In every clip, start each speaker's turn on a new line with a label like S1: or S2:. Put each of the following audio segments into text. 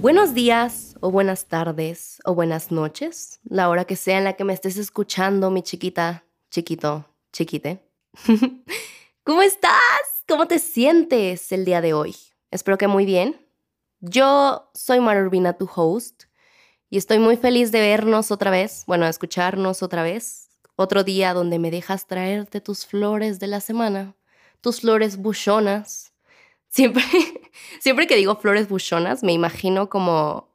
S1: Buenos días o buenas tardes o buenas noches, la hora que sea en la que me estés escuchando, mi chiquita, chiquito, chiquite. ¿Cómo estás? ¿Cómo te sientes el día de hoy? Espero que muy bien. Yo soy Mara Urbina, tu host, y estoy muy feliz de vernos otra vez, bueno, escucharnos otra vez. Otro día donde me dejas traerte tus flores de la semana, tus flores buchonas. Siempre, siempre que digo flores buchonas, me imagino como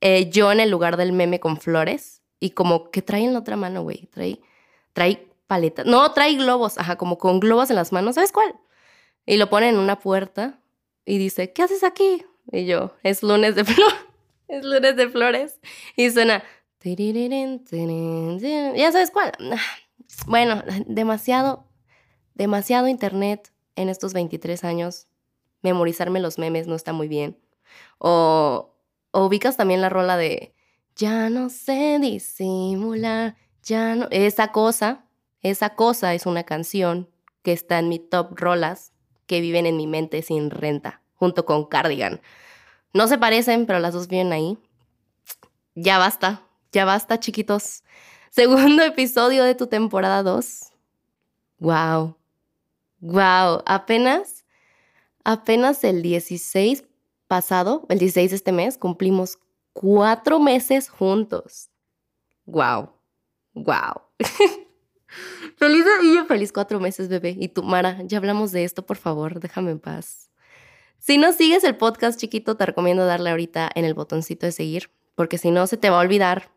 S1: eh, yo en el lugar del meme con flores y como que trae en la otra mano, güey. Trae, trae paletas. No, trae globos, ajá, como con globos en las manos. ¿Sabes cuál? Y lo pone en una puerta y dice, ¿qué haces aquí? Y yo, es lunes de flores. Es lunes de flores. Y suena. Ya sabes cuál. Bueno, demasiado, demasiado internet en estos 23 años. Memorizarme los memes no está muy bien. O, ubicas también la rola de Ya no sé disimular, ya no. Esa cosa, esa cosa es una canción que está en mi top rolas que viven en mi mente sin renta, junto con Cardigan. No se parecen, pero las dos vienen ahí. Ya basta, ya basta, chiquitos. Segundo episodio de tu temporada 2. Wow. Wow, apenas apenas el 16 pasado, el 16 de este mes, cumplimos cuatro meses juntos. Wow. Wow. feliz yo feliz cuatro meses, bebé. Y tú, Mara, ya hablamos de esto, por favor, déjame en paz. Si no sigues el podcast chiquito, te recomiendo darle ahorita en el botoncito de seguir, porque si no se te va a olvidar.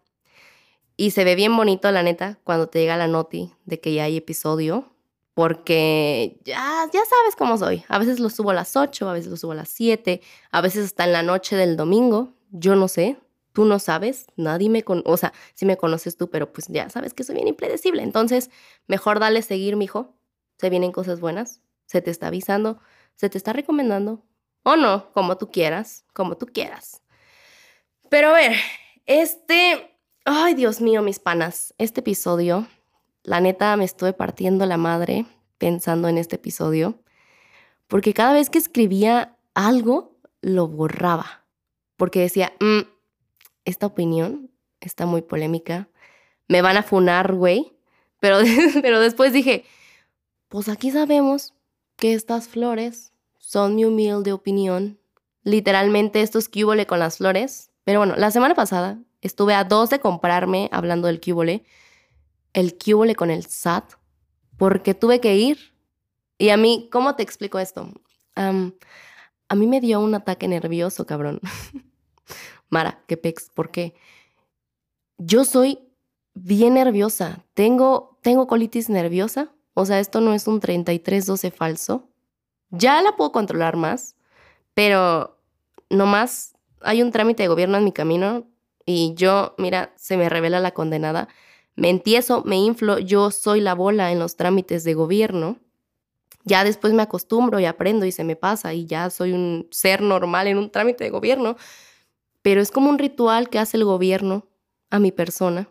S1: Y se ve bien bonito, la neta, cuando te llega la noti de que ya hay episodio, porque ya, ya sabes cómo soy. A veces lo subo a las 8, a veces lo subo a las 7, a veces hasta en la noche del domingo. Yo no sé, tú no sabes, nadie me conoce, o sea, sí me conoces tú, pero pues ya sabes que soy bien impredecible. Entonces, mejor dale seguir, mijo. Se vienen cosas buenas, se te está avisando, se te está recomendando, o no, como tú quieras, como tú quieras. Pero a ver, este, ay Dios mío, mis panas, este episodio, la neta me estuve partiendo la madre pensando en este episodio, porque cada vez que escribía algo, lo borraba, porque decía, mm, esta opinión está muy polémica, me van a funar, güey, pero, pero después dije, pues aquí sabemos que estas flores son mi humilde opinión. Literalmente esto es cúbole con las flores. Pero bueno, la semana pasada estuve a dos de comprarme, hablando del cúbole, el cúbole con el SAT, porque tuve que ir. Y a mí, ¿cómo te explico esto? a mí me dio un ataque nervioso, cabrón. Mara, qué pex, ¿por qué? Yo soy bien nerviosa. Tengo, tengo colitis nerviosa. O sea, esto no es un 3312 falso. Ya la puedo controlar más, pero nomás hay un trámite de gobierno en mi camino y yo, mira, se me revela la condenada. Me entieso, me inflo, yo soy la bola en los trámites de gobierno. Ya después me acostumbro y aprendo y se me pasa y ya soy un ser normal en un trámite de gobierno. Pero es como un ritual que hace el gobierno a mi persona.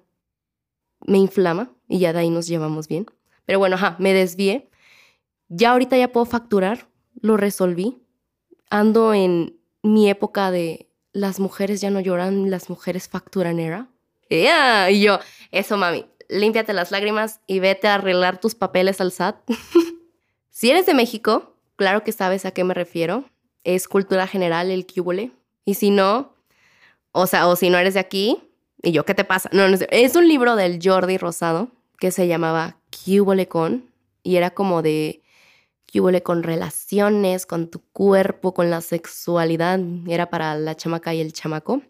S1: Me inflama y ya de ahí nos llevamos bien. Pero bueno, ajá, me desvié. Ya ahorita ya puedo facturar, lo resolví. Ando en mi época de las mujeres ya no lloran, las mujeres facturan era. Y yo, eso mami, límpiate las lágrimas y vete a arreglar tus papeles al SAT. si eres de México, claro que sabes a qué me refiero. Es cultura general el cúbole. Y si no, o sea, o si no eres de aquí, y yo, ¿qué te pasa? No, no es, es un libro del Jordi Rosado que se llamaba Cúbole con y era como de que con relaciones, con tu cuerpo, con la sexualidad, era para la chamaca y el chamaco.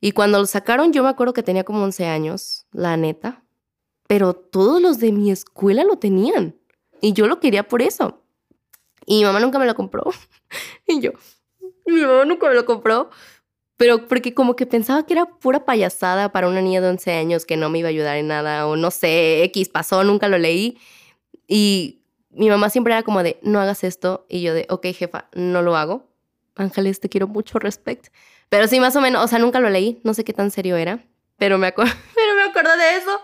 S1: Y cuando lo sacaron, yo me acuerdo que tenía como 11 años, la neta, pero todos los de mi escuela lo tenían y yo lo quería por eso. Y mi mamá nunca me lo compró. y yo, mi mamá nunca me lo compró, pero porque como que pensaba que era pura payasada para una niña de 11 años que no me iba a ayudar en nada o no sé, X pasó, nunca lo leí. Y mi mamá siempre era como de, no hagas esto. Y yo de, ok, jefa, no lo hago. Ángeles, te quiero mucho, respect. Pero sí, más o menos, o sea, nunca lo leí, no sé qué tan serio era. Pero me, acuerdo, pero me acordé de eso.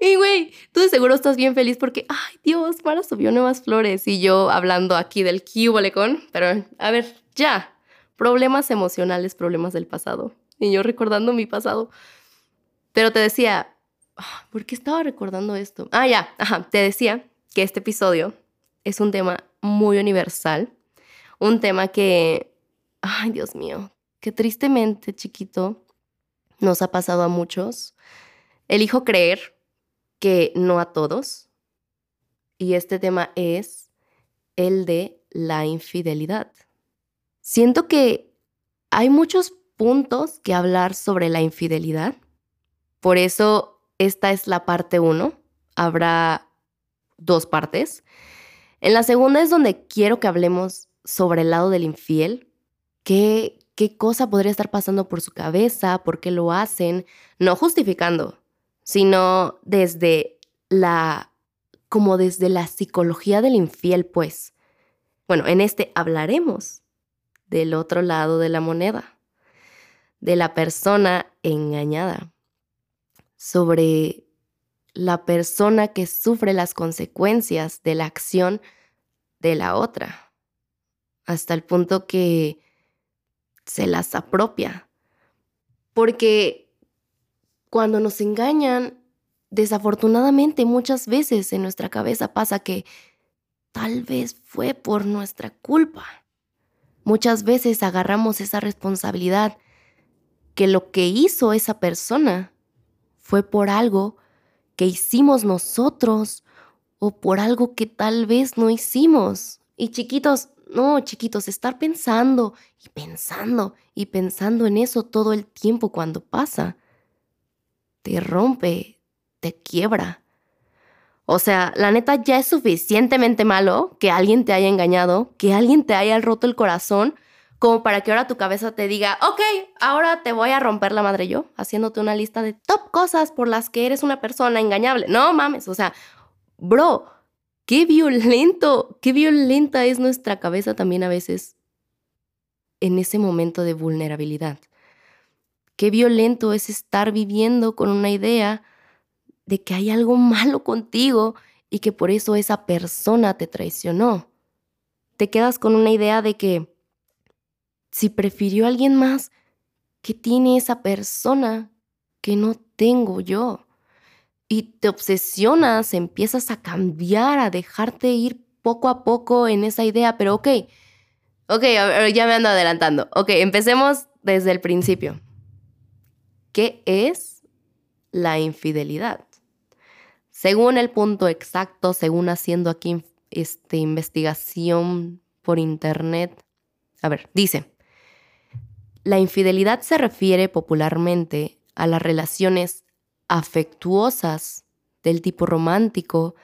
S1: Y güey, tú de seguro estás bien feliz porque, ay Dios, Mara subió nuevas flores. Y yo hablando aquí del cubolecón. Pero, a ver, ya. Problemas emocionales, problemas del pasado. Y yo recordando mi pasado. Pero te decía, ah, ¿por qué estaba recordando esto? Ah, ya, ajá, te decía que este episodio es un tema muy universal. Un tema que, ay Dios mío, que tristemente, chiquito, nos ha pasado a muchos. Elijo creer que no a todos. Y este tema es el de la infidelidad. Siento que hay muchos puntos que hablar sobre la infidelidad. Por eso esta es la parte uno. Habrá dos partes. En la segunda es donde quiero que hablemos sobre el lado del infiel. ¿Qué, qué cosa podría estar pasando por su cabeza, por qué lo hacen, no justificando, sino desde la, como desde la psicología del infiel, pues. Bueno, en este hablaremos del otro lado de la moneda, de la persona engañada, sobre la persona que sufre las consecuencias de la acción de la otra, hasta el punto que se las apropia. Porque cuando nos engañan, desafortunadamente muchas veces en nuestra cabeza pasa que tal vez fue por nuestra culpa. Muchas veces agarramos esa responsabilidad que lo que hizo esa persona fue por algo que hicimos nosotros o por algo que tal vez no hicimos. Y chiquitos, no, chiquitos, estar pensando y pensando y pensando en eso todo el tiempo cuando pasa, te rompe, te quiebra. O sea, la neta ya es suficientemente malo que alguien te haya engañado, que alguien te haya roto el corazón, como para que ahora tu cabeza te diga, ok, ahora te voy a romper la madre yo, haciéndote una lista de top cosas por las que eres una persona engañable. No mames, o sea, bro, Qué violento, qué violenta es nuestra cabeza también a veces en ese momento de vulnerabilidad. Qué violento es estar viviendo con una idea de que hay algo malo contigo y que por eso esa persona te traicionó. Te quedas con una idea de que si prefirió a alguien más, ¿qué tiene esa persona que no tengo yo? y te obsesionas, empiezas a cambiar, a dejarte ir poco a poco en esa idea, pero ok, ok, ya me ando adelantando. Ok, empecemos desde el principio. ¿Qué es la infidelidad? Según el punto exacto, según haciendo aquí este, investigación por internet, a ver, dice, la infidelidad se refiere popularmente a las relaciones afectuosas del tipo romántico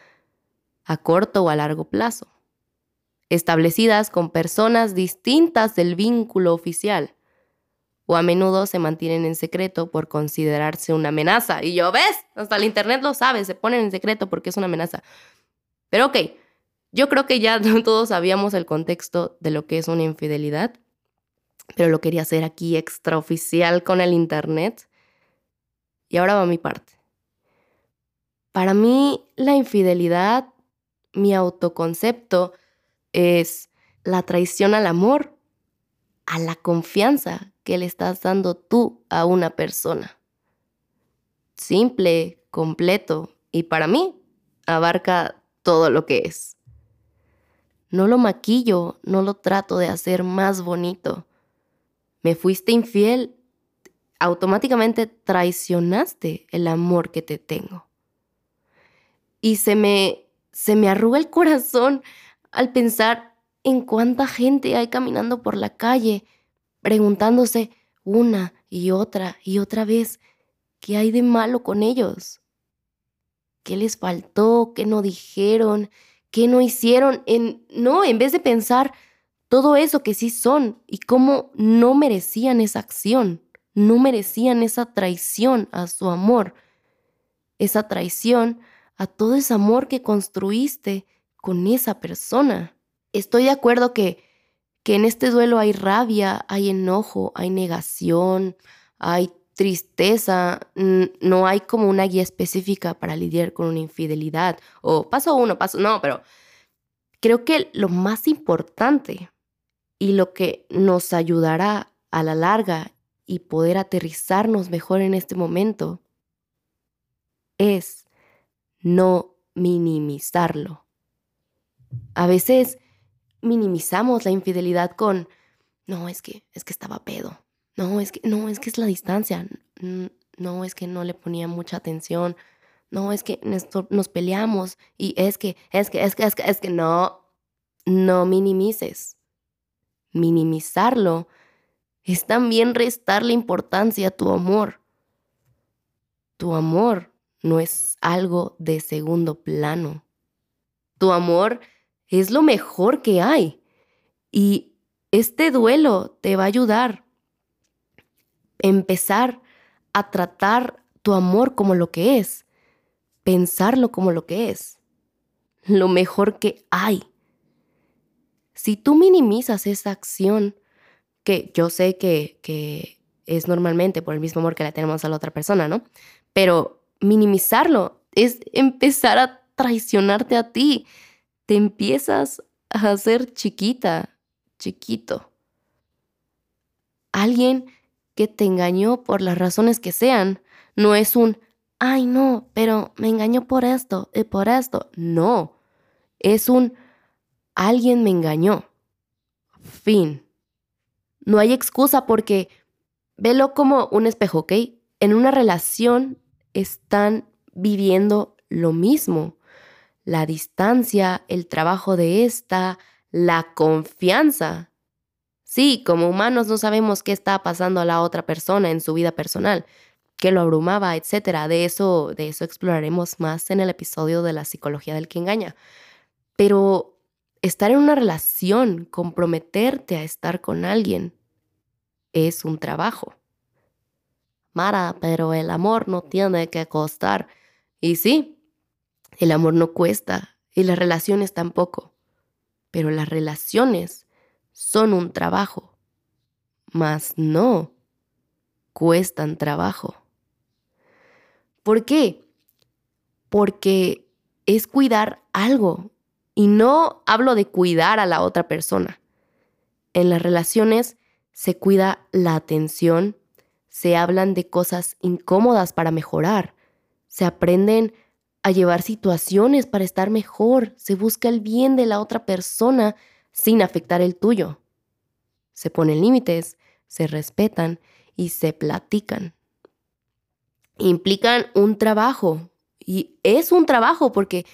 S1: a corto o a largo plazo, establecidas con personas distintas del vínculo oficial, o a menudo se mantienen en secreto por considerarse una amenaza. Y yo, ¿ves? Hasta el Internet lo sabe, se ponen en secreto porque es una amenaza. Pero ok, yo creo que ya todos sabíamos el contexto de lo que es una infidelidad, pero lo quería hacer aquí extraoficial con el Internet y ahora va mi parte. Para mí, la infidelidad, mi autoconcepto, es la traición al amor, a la confianza que le estás dando tú a una persona. Simple, completo y para mí abarca todo lo que es. No lo maquillo, no lo trato de hacer más bonito. Me fuiste infiel automáticamente traicionaste el amor que te tengo. Y se me, se me arruga el corazón al pensar en cuánta gente hay caminando por la calle, preguntándose una y otra y otra vez, ¿qué hay de malo con ellos? ¿Qué les faltó? ¿Qué no dijeron? ¿Qué no hicieron? En, no, en vez de pensar todo eso que sí son y cómo no merecían esa acción no merecían esa traición a su amor, esa traición a todo ese amor que construiste con esa persona. Estoy de acuerdo que, que en este duelo hay rabia, hay enojo, hay negación, hay tristeza, no hay como una guía específica para lidiar con una infidelidad o paso uno, paso, no, pero creo que lo más importante y lo que nos ayudará a la larga y poder aterrizarnos mejor en este momento es no minimizarlo. A veces minimizamos la infidelidad con, no, es que, es que estaba pedo. No, es que, no, es que es la distancia. No, es que no le ponía mucha atención. No, es que nos peleamos. Y es que, es que, es que, es que, es que no, no minimices. Minimizarlo es también restarle importancia a tu amor. Tu amor no es algo de segundo plano. Tu amor es lo mejor que hay. Y este duelo te va a ayudar a empezar a tratar tu amor como lo que es, pensarlo como lo que es, lo mejor que hay. Si tú minimizas esa acción, que yo sé que, es normalmente por el mismo amor que le tenemos a la otra persona, ¿no? Pero minimizarlo es empezar a traicionarte a ti. Te empiezas a hacer chiquita, chiquito. Alguien que te engañó por las razones que sean, no es un, ay no, pero me engañó por esto y por esto. No, es un, alguien me engañó. Fin. No hay excusa porque velo como un espejo, ¿ok? En una relación están viviendo lo mismo. La distancia, el trabajo de esta, la confianza. Sí, como humanos no sabemos qué está pasando a la otra persona en su vida personal, qué lo abrumaba, etcétera. De eso, de eso exploraremos más en el episodio de la psicología del que engaña. Pero estar en una relación, comprometerte a estar con alguien, es un trabajo. Mara, pero el amor no tiene que costar. Y sí, el amor no cuesta y las relaciones tampoco. Pero las relaciones son un trabajo. Mas no cuestan trabajo. ¿Por qué? Porque es cuidar algo. Y no hablo de cuidar a la otra persona. En las relaciones se cuida la atención, se hablan de cosas incómodas para mejorar, se aprenden a llevar situaciones para estar mejor, se busca el bien de la otra persona sin afectar el tuyo. Se ponen límites, se respetan y se platican. Implican un trabajo y es un trabajo porque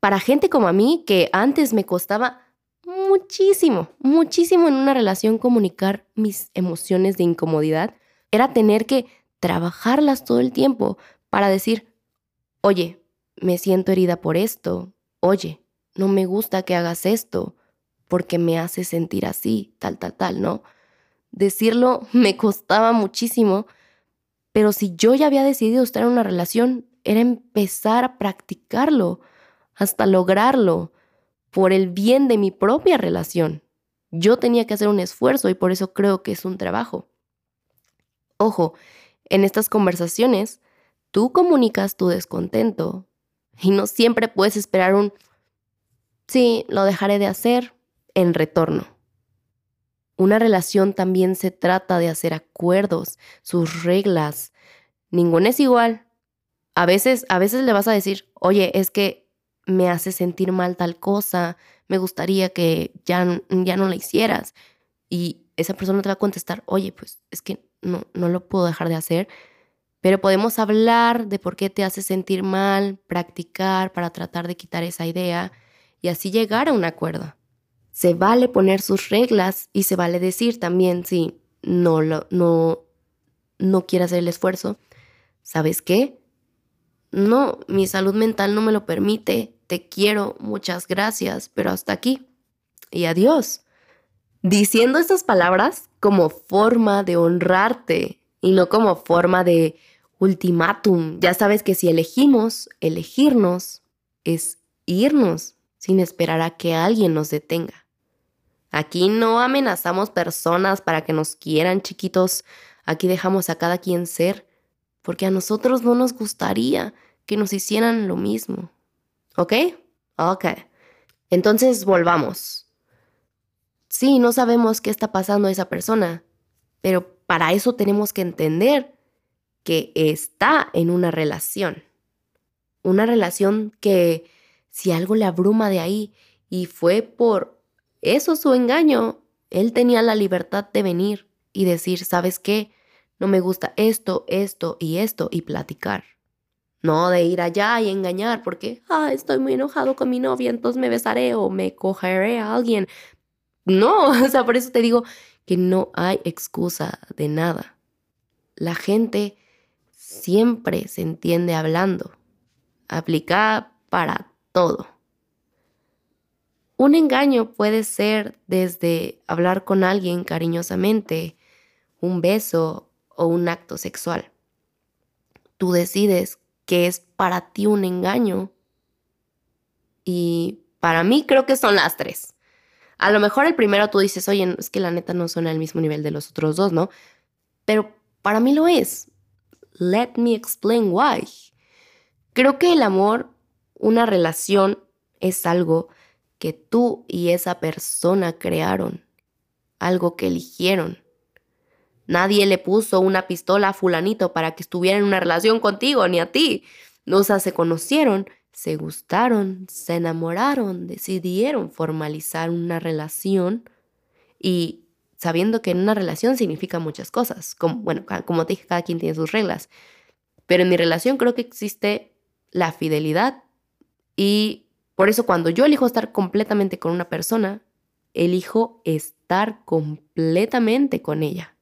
S1: para gente como a mí que antes me costaba muchísimo, muchísimo en una relación comunicar mis emociones de incomodidad, era tener que trabajarlas todo el tiempo para decir, oye, me siento herida por esto, oye, no me gusta que hagas esto porque me hace sentir así, tal, tal, tal, ¿no? Decirlo me costaba muchísimo, pero si yo ya había decidido estar en una relación, era empezar a practicarlo hasta lograrlo por el bien de mi propia relación. Yo tenía que hacer un esfuerzo y por eso creo que es un trabajo. Ojo, en estas conversaciones, tú comunicas tu descontento y no siempre puedes esperar un, sí, lo dejaré de hacer en retorno. Una relación también se trata de hacer acuerdos, sus reglas. Ninguna es igual. A veces, a veces le vas a decir, oye, es que me hace sentir mal tal cosa, me gustaría que ya, ya no la hicieras. Y esa persona te va a contestar, oye, pues es que no, no lo puedo dejar de hacer, pero podemos hablar de por qué te hace sentir mal, practicar para tratar de quitar esa idea y así llegar a un acuerdo. Se vale poner sus reglas y se vale decir también si no lo, no, no quiere hacer el esfuerzo. ¿Sabes qué? No, mi salud mental no me lo permite. Te quiero, muchas gracias, pero hasta aquí. Y adiós. Diciendo estas palabras como forma de honrarte y no como forma de ultimátum. Ya sabes que si elegimos elegirnos es irnos sin esperar a que alguien nos detenga. Aquí no amenazamos personas para que nos quieran chiquitos. Aquí dejamos a cada quien ser, porque a nosotros no nos gustaría que nos hicieran lo mismo. ¿Ok? Ok. Entonces volvamos. Sí, no sabemos qué está pasando a esa persona, pero para eso tenemos que entender que está en una relación. Una relación que si algo le abruma de ahí y fue por eso su engaño, él tenía la libertad de venir y decir, ¿sabes qué? No me gusta esto, esto y esto y platicar. No de ir allá y engañar porque, ah, estoy muy enojado con mi novia, entonces me besaré o me cogeré a alguien. No, o sea, por eso te digo que no hay excusa de nada. La gente siempre se entiende hablando. Aplica para todo. Un engaño puede ser desde hablar con alguien cariñosamente, un beso o un acto sexual. Tú decides que es para ti un engaño y para mí creo que son las tres. A lo mejor el primero tú dices, oye, es que la neta no suena al mismo nivel de los otros dos, ¿no? Pero para mí lo es. Let me explain why. Creo que el amor, una relación, es algo que tú y esa persona crearon, algo que eligieron. Nadie le puso una pistola a fulanito para que estuviera en una relación contigo, ni a ti. O sea, se conocieron, se gustaron, se enamoraron, decidieron formalizar una relación y sabiendo que en una relación significa muchas cosas. Como, bueno, como te dije, cada quien tiene sus reglas. Pero en mi relación creo que existe la fidelidad y por eso cuando yo elijo estar completamente con una persona, elijo estar completamente con ella.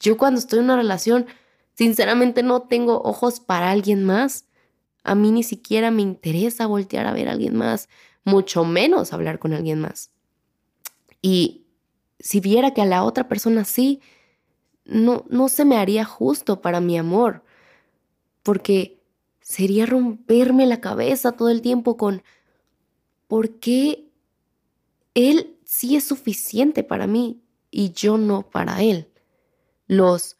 S1: Yo cuando estoy en una relación, sinceramente no tengo ojos para alguien más. A mí ni siquiera me interesa voltear a ver a alguien más, mucho menos hablar con alguien más. Y si viera que a la otra persona sí, no, no se me haría justo para mi amor, porque sería romperme la cabeza todo el tiempo con por qué él sí es suficiente para mí y yo no para él. Los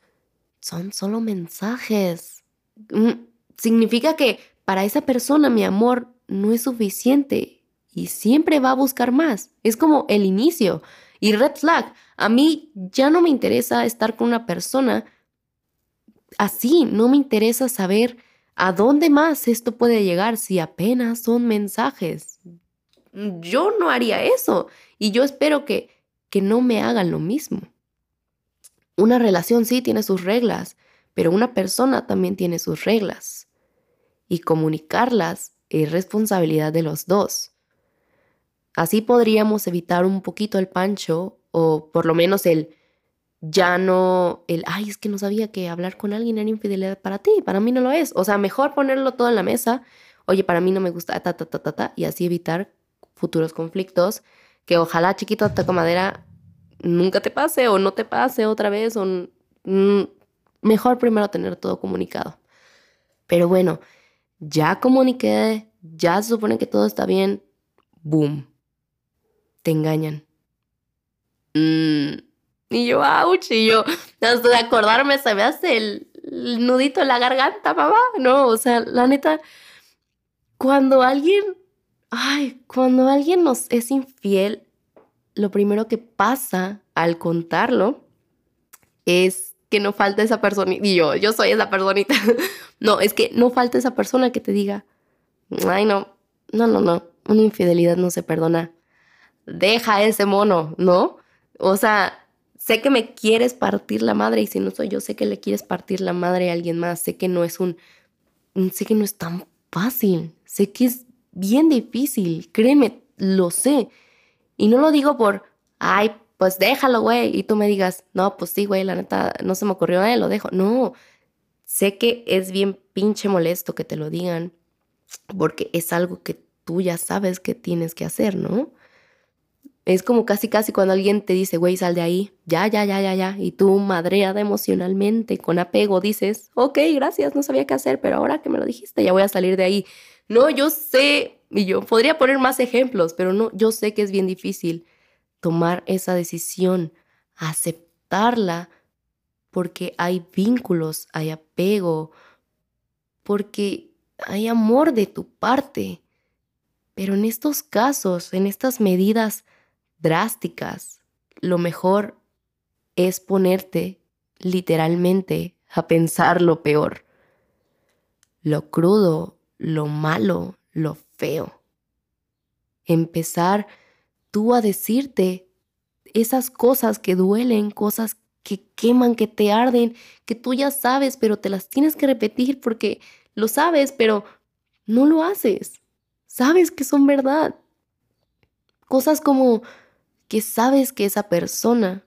S1: son solo mensajes. Mm, significa que para esa persona mi amor no es suficiente y siempre va a buscar más. Es como el inicio. Y red flag, a mí ya no me interesa estar con una persona así, no me interesa saber ¿A dónde más esto puede llegar si apenas son mensajes? Yo no haría eso y yo espero que, que no me hagan lo mismo. Una relación sí tiene sus reglas, pero una persona también tiene sus reglas. Y comunicarlas es responsabilidad de los dos. Así podríamos evitar un poquito el pancho o por lo menos el ya no el, ay, es que no sabía que hablar con alguien era infidelidad para ti, para mí no lo es. O sea, mejor ponerlo todo en la mesa, oye, para mí no me gusta, ta, ta, ta, ta, ta, y así evitar futuros conflictos, que ojalá chiquito toca madera nunca te pase o no te pase otra vez, o mejor primero tener todo comunicado. Pero bueno, ya comuniqué, ya se supone que todo está bien, boom, te engañan. Mmm y yo, ouch, y yo, hasta de acordarme se me hace el, nudito en la garganta, papá. No, o sea, la neta, cuando alguien, ay, cuando alguien nos es infiel, lo primero que pasa al contarlo es que no falta esa persona, y yo, yo soy esa personita. no, es que no falta esa persona que te diga, ay, no, no, no, no, una infidelidad no se perdona. Deja ese mono, ¿no? O sea, sé que me quieres partir la madre y si no soy yo, sé que le quieres partir la madre a alguien más, sé que no es un, sé que no es tan fácil, sé que es bien difícil, créeme, lo sé. Y no lo digo por, ay, pues déjalo, güey, y tú me digas, no, pues sí, güey, la neta, no se me ocurrió, eh, lo dejo. No, sé que es bien pinche molesto que te lo digan, porque es algo que tú ya sabes que tienes que hacer, ¿no? Es como casi casi cuando alguien te dice, güey, sal de ahí, ya, ya, ya, ya, ya, y tú madreada emocionalmente, con apego, dices, ok, gracias, no sabía qué hacer, pero ahora que me lo dijiste, ya voy a salir de ahí. No, yo sé, y yo podría poner más ejemplos, pero no, yo sé que es bien difícil tomar esa decisión, aceptarla, porque hay vínculos, hay apego, porque hay amor de tu parte. Pero en estos casos, en estas medidas drásticas, lo mejor es ponerte literalmente a pensar lo peor, lo crudo, lo malo, lo feo. Empezar tú a decirte esas cosas que duelen, cosas que queman, que te arden, que tú ya sabes, pero te las tienes que repetir porque lo sabes, pero no lo haces. Sabes que son verdad. Cosas como que sabes que esa persona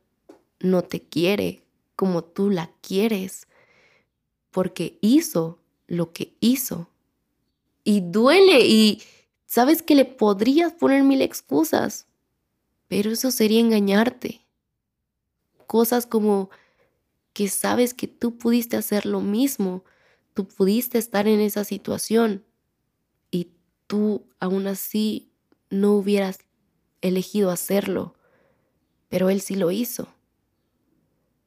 S1: no te quiere como tú la quieres, porque hizo lo que hizo. Y duele y sabes que le podrías poner mil excusas, pero eso sería engañarte. Cosas como que sabes que tú pudiste hacer lo mismo, tú pudiste estar en esa situación y tú aún así no hubieras elegido hacerlo, pero él sí lo hizo.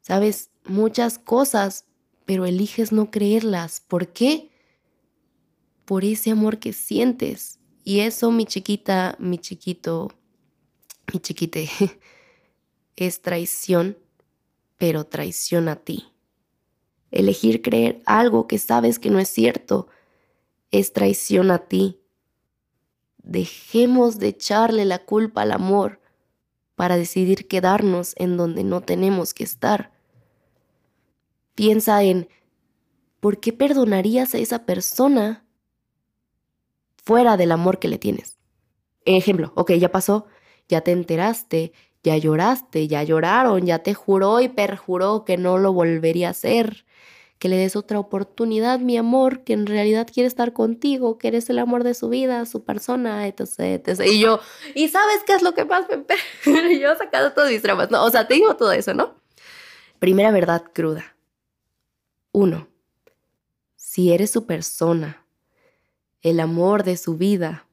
S1: Sabes muchas cosas, pero eliges no creerlas. ¿Por qué? Por ese amor que sientes. Y eso, mi chiquita, mi chiquito, mi chiquite, es traición, pero traición a ti. Elegir creer algo que sabes que no es cierto es traición a ti. Dejemos de echarle la culpa al amor para decidir quedarnos en donde no tenemos que estar. Piensa en ¿por qué perdonarías a esa persona fuera del amor que le tienes? Ejemplo, ok, ya pasó, ya te enteraste, ya lloraste, ya lloraron, ya te juró y perjuró que no lo volvería a hacer, que le des otra oportunidad, mi amor, que en realidad quiere estar contigo, que eres el amor de su vida, su persona, etc, etc. Y yo, ¿y sabes qué es lo que más me... yo he sacado todos mis dramas, no, o sea, te digo todo eso, ¿no? Primera verdad cruda. Uno, si eres su persona, el amor de su vida,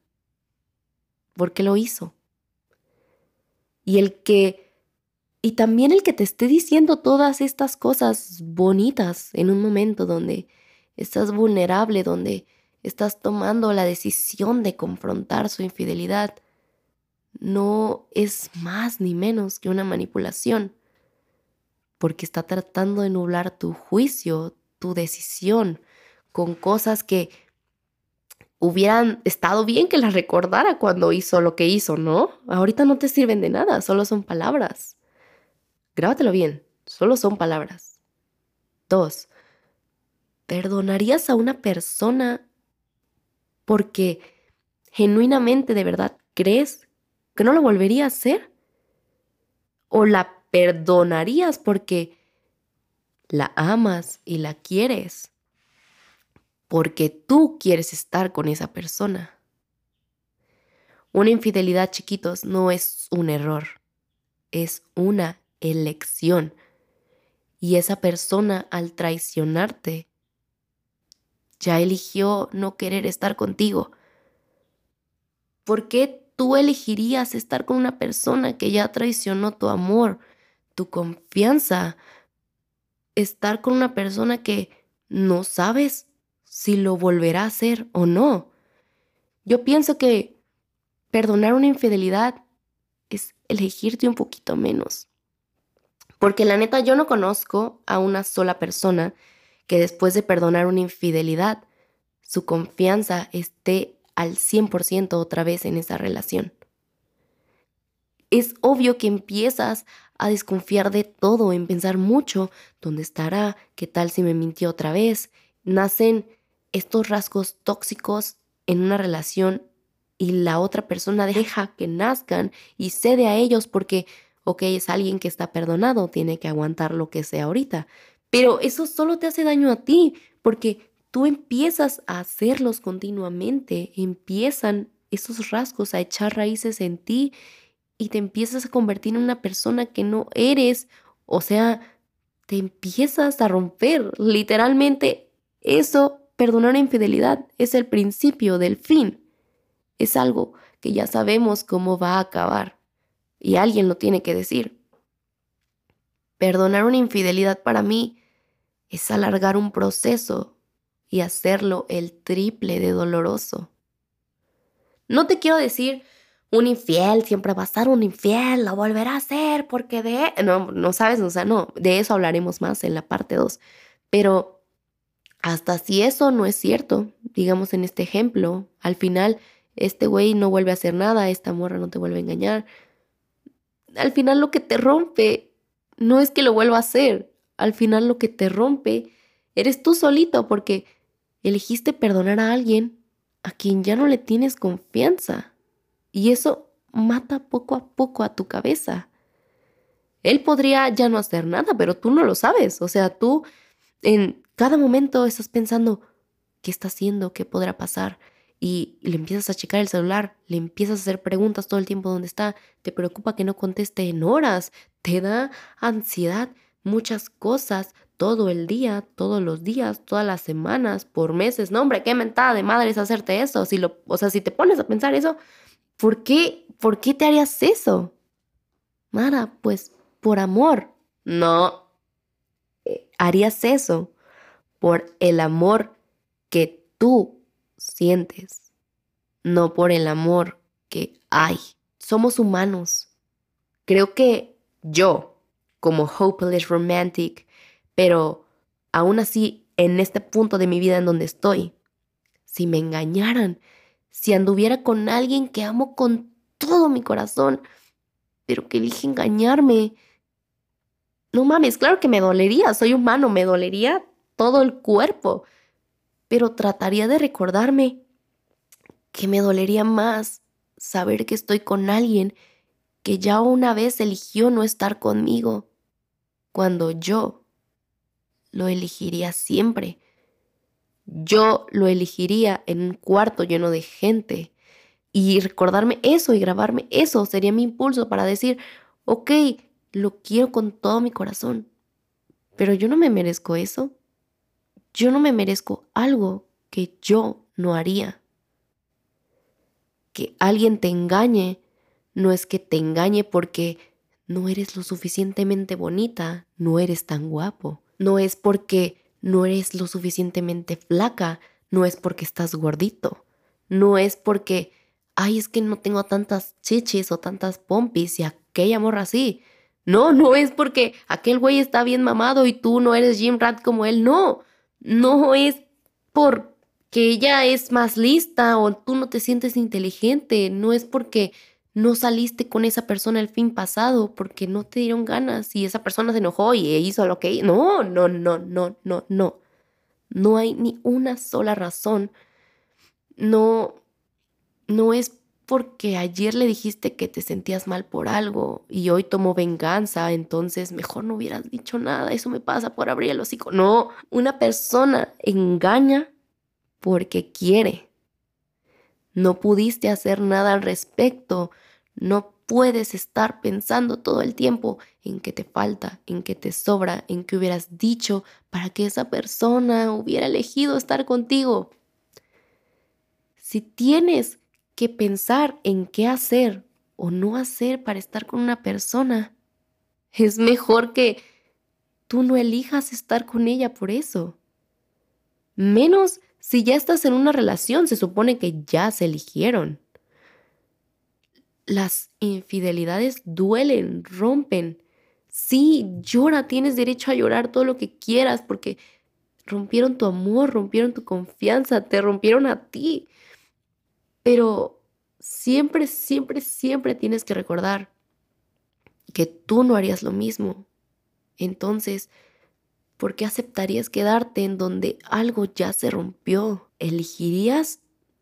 S1: ¿por qué lo hizo? Y el que, y también el que te esté diciendo todas estas cosas bonitas en un momento donde estás vulnerable, donde estás tomando la decisión de confrontar su infidelidad, no es más ni menos que una manipulación porque está tratando de nublar tu juicio, tu decisión, con cosas que hubieran estado bien que las recordara cuando hizo lo que hizo, ¿no? Ahorita no te sirven de nada, solo son palabras. Grábatelo bien, solo son palabras. Dos, ¿perdonarías a una persona porque genuinamente de verdad crees que no lo volvería a hacer? ¿O la perdonarías porque la amas y la quieres, porque tú quieres estar con esa persona. Una infidelidad, chiquitos, no es un error, es una elección. Y esa persona al traicionarte ya eligió no querer estar contigo. ¿Por qué tú elegirías estar con una persona que ya traicionó tu amor, tu confianza, estar con una persona que no sabes si lo volverá a hacer o no. Yo pienso que perdonar una infidelidad es elegirte un poquito menos. Porque la neta yo no conozco a una sola persona que después de perdonar una infidelidad, su confianza esté al 100% otra vez en esa relación es obvio que empiezas a desconfiar de todo, en pensar mucho, ¿dónde estará? ¿Qué tal si me mintió otra vez? Nacen estos rasgos tóxicos en una relación y la otra persona deja que nazcan y cede a ellos porque, ok, es alguien que está perdonado, tiene que aguantar lo que sea ahorita. Pero eso solo te hace daño a ti porque tú empiezas a hacerlos continuamente, empiezan esos rasgos a echar raíces en ti y te empiezas a convertir en una persona que no eres, o sea, te empiezas a romper. Literalmente, eso, perdonar una infidelidad, es el principio del fin. Es algo que ya sabemos cómo va a acabar y alguien lo tiene que decir. Perdonar una infidelidad para mí es alargar un proceso y hacerlo el triple de doloroso. No te quiero decir, un infiel siempre va a estar un infiel, lo volverá a hacer porque de... No, no sabes, o sea, no, de eso hablaremos más en la parte 2. Pero hasta si eso no es cierto, digamos en este ejemplo, al final este güey no vuelve a hacer nada, esta morra no te vuelve a engañar. Al final lo que te rompe no es que lo vuelva a hacer, al final lo que te rompe eres tú solito porque elegiste perdonar a alguien a quien ya no le tienes confianza. Y eso mata poco a poco a tu cabeza. Él podría ya no hacer nada, pero tú no lo sabes. O sea, tú en cada momento estás pensando, ¿qué está haciendo? ¿Qué podrá pasar? Y le empiezas a checar el celular, le empiezas a hacer preguntas todo el tiempo dónde está, te preocupa que no conteste en horas, te da ansiedad, muchas cosas, todo el día, todos los días, todas las semanas, por meses. No, hombre, qué mentada de madre es hacerte eso. Si lo, o sea, si te pones a pensar eso, ¿por qué, por qué te harías eso? Mara, pues por amor. No, eh, harías eso por el amor que tú sientes, no por el amor que hay. Somos humanos. Creo que yo, como hopeless romantic, pero aún así, en este punto de mi vida en donde estoy, si me engañaran, si anduviera con alguien que amo con todo mi corazón, pero que elige engañarme, no mames, claro que me dolería, soy humano, me dolería todo el cuerpo, pero trataría de recordarme que me dolería más saber que estoy con alguien que ya una vez eligió no estar conmigo, cuando yo lo elegiría siempre. Yo lo elegiría en un cuarto lleno de gente. Y recordarme eso y grabarme eso sería mi impulso para decir, ok, lo quiero con todo mi corazón, pero yo no me merezco eso. Yo no me merezco algo que yo no haría. Que alguien te engañe no es que te engañe porque no eres lo suficientemente bonita, no eres tan guapo no es porque no eres lo suficientemente flaca, no es porque estás gordito, no es porque, ay, es que no tengo tantas chichis o tantas pompis y aquella morra así. No, no es porque aquel güey está bien mamado y tú no eres Jim Rat como él, no. No es porque ella es más lista o tú no te sientes inteligente, no es porque no saliste con esa persona el fin pasado porque no te dieron ganas y esa persona se enojó y hizo lo que... No, no, no, no, no, no. No hay ni una sola razón. No, no es porque ayer le dijiste que te sentías mal por algo y hoy tomó venganza, entonces mejor no hubieras dicho nada, eso me pasa por abrir el hocico. No, una persona engaña porque quiere. No pudiste hacer nada al respecto no puedes estar pensando todo el tiempo en que te falta, en que te sobra, en que hubieras dicho para que esa persona hubiera elegido estar contigo. Si tienes que pensar en qué hacer o no hacer para estar con una persona, es mejor que tú no elijas estar con ella por eso. Menos si ya estás en una relación, se supone que ya se eligieron. Las infidelidades duelen, rompen. Sí, llora, tienes derecho a llorar todo lo que quieras porque rompieron tu amor, rompieron tu confianza, te rompieron a ti. Pero siempre, siempre, siempre tienes que recordar que tú no harías lo mismo. Entonces, ¿por qué aceptarías quedarte en donde algo ya se rompió? ¿Elegirías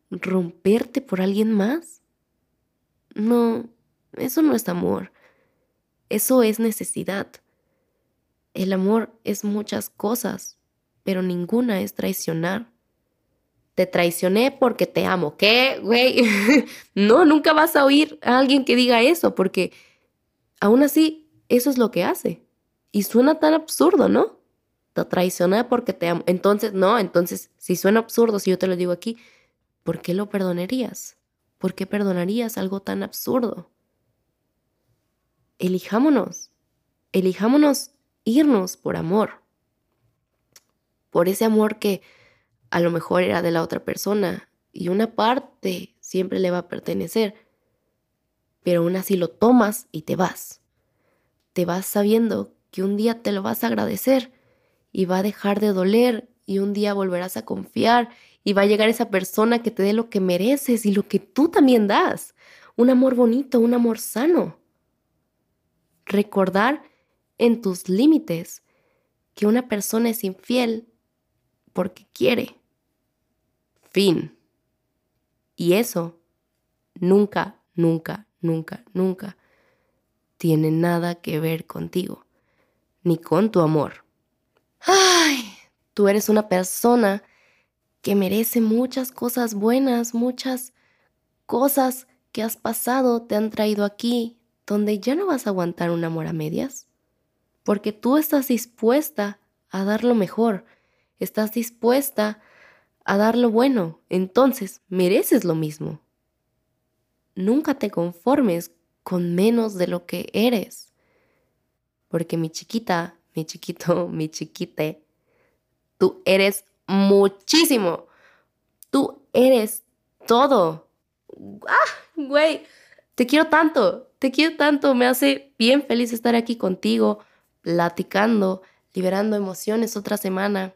S1: romperte por alguien más? No, eso no es amor. Eso es necesidad. El amor es muchas cosas, pero ninguna es traicionar. Te traicioné porque te amo. ¿Qué, güey? no, nunca vas a oír a alguien que diga eso, porque aún así, eso es lo que hace. Y suena tan absurdo, ¿no? Te traicioné porque te amo. Entonces, no, entonces, si suena absurdo, si yo te lo digo aquí, ¿por qué lo perdonarías? ¿Por qué perdonarías algo tan absurdo? Elijámonos, elijámonos irnos por amor. por ese amor que a lo mejor era de la otra persona y una parte siempre le va a pertenecer, pero aún así lo tomas y te vas. Te vas sabiendo que un día te lo vas a agradecer y va a dejar de doler y un día volverás a confiar y va a llegar esa persona que te dé lo que mereces y lo que tú también das. Un amor bonito, un amor sano. Recordar en tus límites que una persona es infiel porque quiere. Fin. Y eso nunca, nunca, nunca, nunca tiene nada que ver contigo, ni con tu amor. Ay, tú eres una persona que merece muchas cosas buenas, muchas cosas que has pasado te han traído aquí, donde ya no vas a aguantar un amor a medias, porque tú estás dispuesta a dar lo mejor, estás dispuesta a dar lo bueno, entonces mereces lo mismo. Nunca te conformes con menos de lo que eres, porque mi chiquita, mi chiquito, mi chiquite, tú eres muchísimo. Tú eres todo. ¡Ah, güey! Te quiero tanto, te quiero tanto. Me hace bien feliz estar aquí contigo, platicando, liberando emociones otra semana,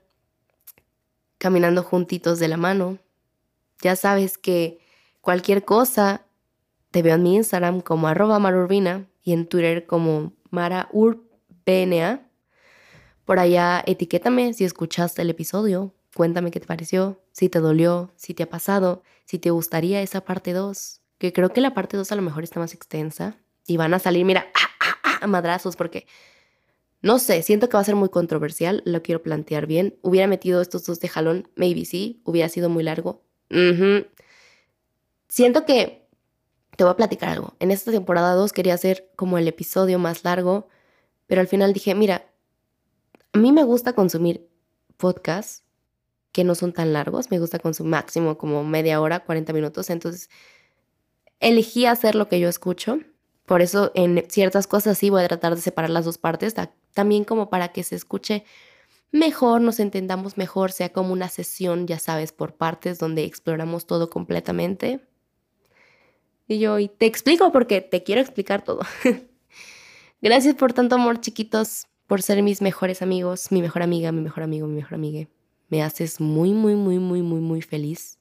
S1: caminando juntitos de la mano. Ya sabes que cualquier cosa, te veo en mi Instagram como arroba marurbina y en Twitter como maraurbna. Por allá etiquétame si escuchaste el episodio, Cuéntame qué te pareció, si te dolió, si te ha pasado, si te gustaría esa parte 2, que creo que la parte 2 a lo mejor está más extensa y van a salir, mira, a madrazos porque no sé, siento que va a ser muy controversial, lo quiero plantear bien. Hubiera metido estos dos de jalón, maybe sí, hubiera sido muy largo. Siento que te voy a platicar algo. En esta temporada 2 quería hacer como el episodio más largo, pero al final dije, mira, a mí me gusta consumir podcasts que no son tan largos, me gusta con su máximo como media hora, 40 minutos, entonces elegí hacer lo que yo escucho, por eso en ciertas cosas sí voy a tratar de separar las dos partes, también como para que se escuche mejor, nos entendamos mejor, sea como una sesión, ya sabes, por partes donde exploramos todo completamente. Y yo, y te explico porque te quiero explicar todo. Gracias por tanto amor, chiquitos, por ser mis mejores amigos, mi mejor amiga, mi mejor amigo, mi mejor amiga. Me haces muy, muy, muy, muy, muy, muy feliz.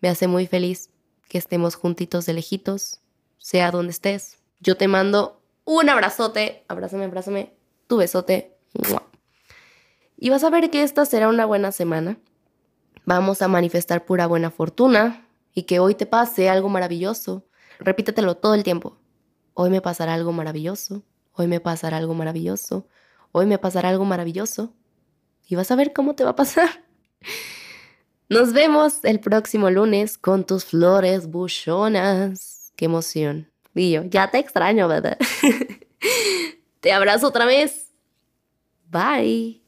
S1: Me hace muy feliz que estemos juntitos de lejitos, sea donde estés. Yo te mando un abrazote, abrázame, abrázame, tu besote. Y vas a ver que esta será una buena semana. Vamos a manifestar pura buena fortuna y que hoy te pase algo maravilloso. Repítetelo todo el tiempo. Hoy me pasará algo maravilloso. Hoy me pasará algo maravilloso. Hoy me pasará algo maravilloso y vas a ver cómo te va a pasar. Nos vemos el próximo lunes con tus flores buchonas. Qué emoción. Y yo, ya te extraño, ¿verdad? Te abrazo otra vez. Bye.